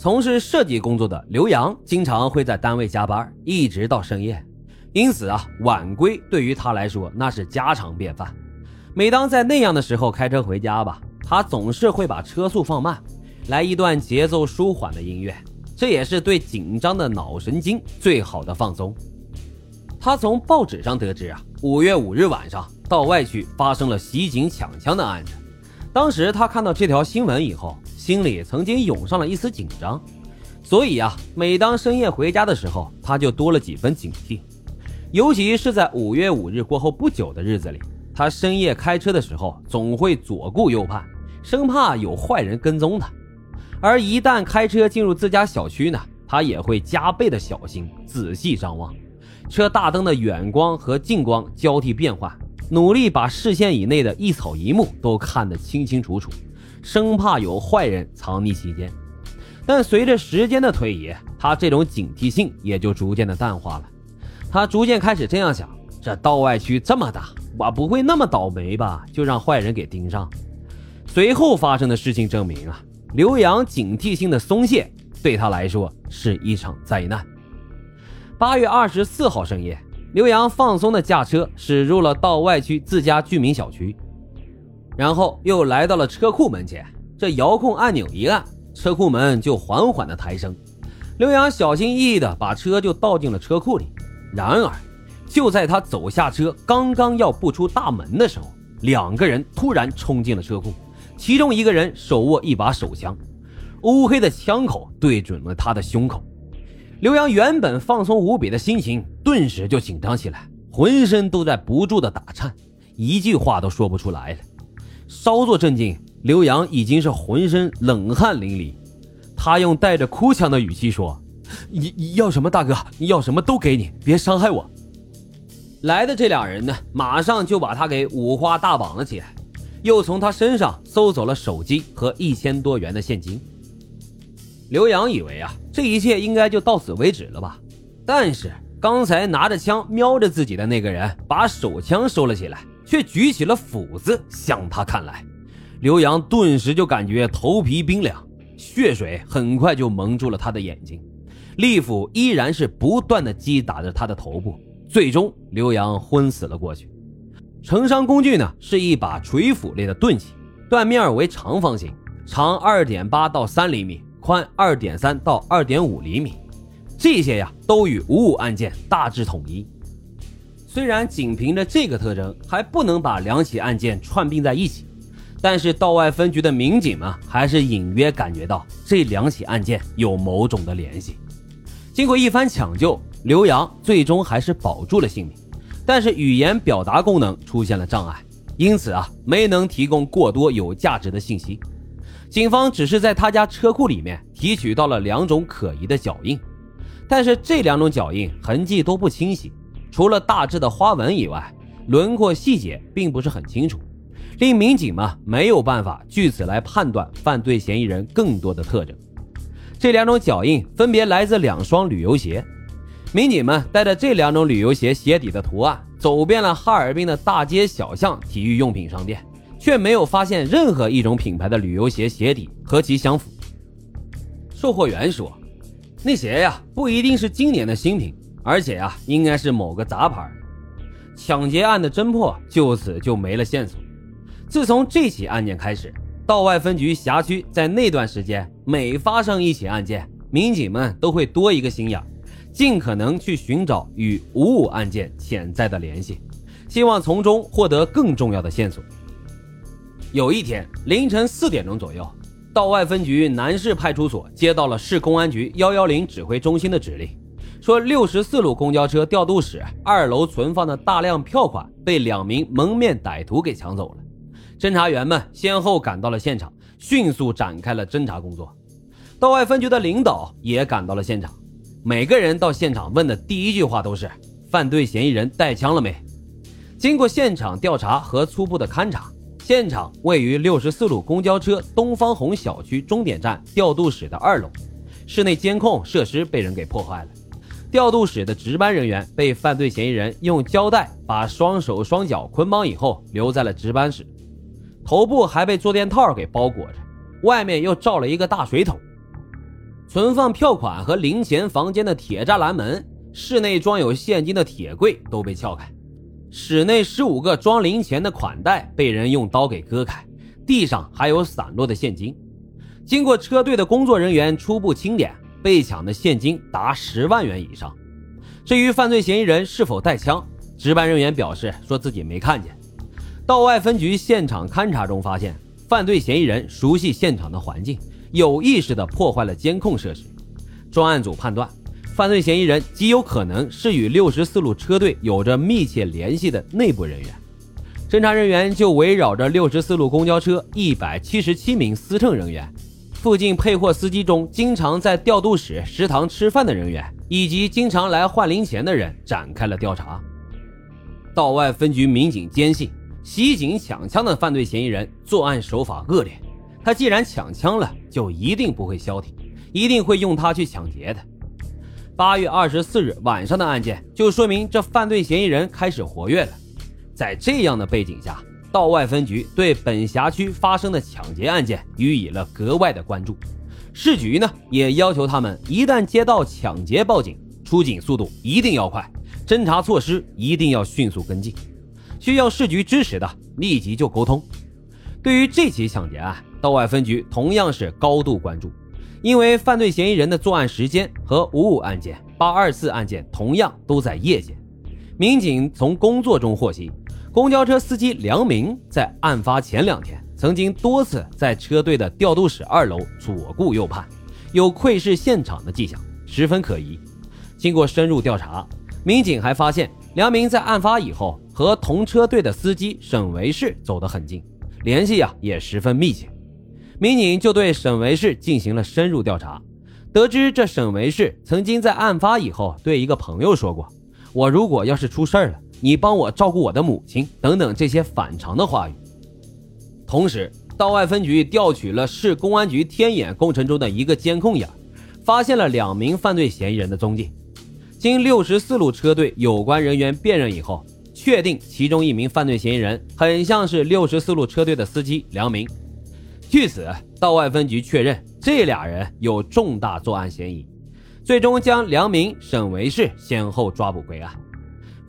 从事设计工作的刘洋经常会在单位加班，一直到深夜，因此啊，晚归对于他来说那是家常便饭。每当在那样的时候开车回家吧，他总是会把车速放慢，来一段节奏舒缓的音乐，这也是对紧张的脑神经最好的放松。他从报纸上得知啊，五月五日晚上到外区发生了袭警抢枪的案子。当时他看到这条新闻以后，心里曾经涌上了一丝紧张，所以啊，每当深夜回家的时候，他就多了几分警惕。尤其是在五月五日过后不久的日子里，他深夜开车的时候总会左顾右盼，生怕有坏人跟踪他。而一旦开车进入自家小区呢，他也会加倍的小心，仔细张望。车大灯的远光和近光交替变换，努力把视线以内的一草一木都看得清清楚楚，生怕有坏人藏匿其间。但随着时间的推移，他这种警惕性也就逐渐的淡化了。他逐渐开始这样想：这道外区这么大，我不会那么倒霉吧？就让坏人给盯上。随后发生的事情证明啊，刘洋警惕性的松懈对他来说是一场灾难。八月二十四号深夜，刘洋放松的驾车驶入了道外区自家居民小区，然后又来到了车库门前。这遥控按钮一按，车库门就缓缓的抬升。刘洋小心翼翼的把车就倒进了车库里。然而，就在他走下车，刚刚要步出大门的时候，两个人突然冲进了车库，其中一个人手握一把手枪，乌黑的枪口对准了他的胸口。刘洋原本放松无比的心情，顿时就紧张起来，浑身都在不住的打颤，一句话都说不出来了。稍作镇静，刘洋已经是浑身冷汗淋漓。他用带着哭腔的语气说：“你你要什么，大哥？你要什么都给你，别伤害我。”来的这俩人呢，马上就把他给五花大绑了起来，又从他身上搜走了手机和一千多元的现金。刘洋以为啊，这一切应该就到此为止了吧？但是刚才拿着枪瞄着自己的那个人，把手枪收了起来，却举起了斧子向他看来。刘洋顿时就感觉头皮冰凉，血水很快就蒙住了他的眼睛，利斧依然是不断的击打着他的头部，最终刘洋昏死了过去。成伤工具呢，是一把锤斧类的钝器，断面为长方形，长二点八到三厘米。宽二点三到二点五厘米，这些呀都与五五案件大致统一。虽然仅凭着这个特征还不能把两起案件串并在一起，但是道外分局的民警们还是隐约感觉到这两起案件有某种的联系。经过一番抢救，刘洋最终还是保住了性命，但是语言表达功能出现了障碍，因此啊没能提供过多有价值的信息。警方只是在他家车库里面提取到了两种可疑的脚印，但是这两种脚印痕迹都不清晰，除了大致的花纹以外，轮廓细节并不是很清楚，令民警们没有办法据此来判断犯罪嫌疑人更多的特征。这两种脚印分别来自两双旅游鞋，民警们带着这两种旅游鞋鞋底的图案，走遍了哈尔滨的大街小巷、体育用品商店。却没有发现任何一种品牌的旅游鞋鞋底和其相符。售货员说：“那鞋呀，不一定是今年的新品，而且呀，应该是某个杂牌。”抢劫案的侦破就此就没了线索。自从这起案件开始，道外分局辖区在那段时间每发生一起案件，民警们都会多一个心眼，尽可能去寻找与五五案件潜在的联系，希望从中获得更重要的线索。有一天凌晨四点钟左右，道外分局南市派出所接到了市公安局幺幺零指挥中心的指令，说六十四路公交车调度室二楼存放的大量票款被两名蒙面歹徒给抢走了。侦查员们先后赶到了现场，迅速展开了侦查工作。道外分局的领导也赶到了现场，每个人到现场问的第一句话都是：犯罪嫌疑人带枪了没？经过现场调查和初步的勘查。现场位于六十四路公交车东方红小区终点站调度室的二楼，室内监控设施被人给破坏了。调度室的值班人员被犯罪嫌疑人用胶带把双手双脚捆绑以后留在了值班室，头部还被坐垫套给包裹着，外面又罩了一个大水桶。存放票款和零钱房间的铁栅栏门、室内装有现金的铁柜都被撬开，室内十五个装零钱的款袋被人用刀给割开，地上还有散落的现金。经过车队的工作人员初步清点，被抢的现金达十万元以上。至于犯罪嫌疑人是否带枪，值班人员表示说自己没看见。道外分局现场勘查中发现，犯罪嫌疑人熟悉现场的环境，有意识地破坏了监控设施。专案组判断，犯罪嫌疑人极有可能是与六十四路车队有着密切联系的内部人员。侦查人员就围绕着六十四路公交车一百七十七名司乘人员。附近配货司机中经常在调度室、食堂吃饭的人员，以及经常来换零钱的人展开了调查。道外分局民警坚信，袭警抢枪的犯罪嫌疑人作案手法恶劣，他既然抢枪了，就一定不会消停，一定会用他去抢劫的。八月二十四日晚上的案件，就说明这犯罪嫌疑人开始活跃了。在这样的背景下，道外分局对本辖区发生的抢劫案件予以了格外的关注，市局呢也要求他们一旦接到抢劫报警，出警速度一定要快，侦查措施一定要迅速跟进，需要市局支持的立即就沟通。对于这起抢劫案，道外分局同样是高度关注，因为犯罪嫌疑人的作案时间和五五案件、八二四案件同样都在夜间，民警从工作中获悉。公交车司机梁明在案发前两天曾经多次在车队的调度室二楼左顾右盼，有窥视现场的迹象，十分可疑。经过深入调查，民警还发现梁明在案发以后和同车队的司机沈维世走得很近，联系呀也十分密切。民警就对沈维世进行了深入调查，得知这沈维世曾经在案发以后对一个朋友说过：“我如果要是出事儿了。”你帮我照顾我的母亲，等等这些反常的话语。同时，道外分局调取了市公安局天眼工程中的一个监控眼，发现了两名犯罪嫌疑人的踪迹。经六十四路车队有关人员辨认以后，确定其中一名犯罪嫌疑人很像是六十四路车队的司机梁明。据此，道外分局确认这俩人有重大作案嫌疑，最终将梁明、沈维世先后抓捕归案。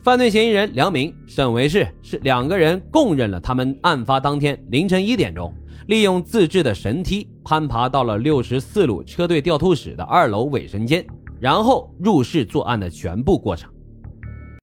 犯罪嫌疑人梁明、沈维世是两个人供认了，他们案发当天凌晨一点钟，利用自制的绳梯攀爬到了六十四路车队调度室的二楼卫生间，然后入室作案的全部过程。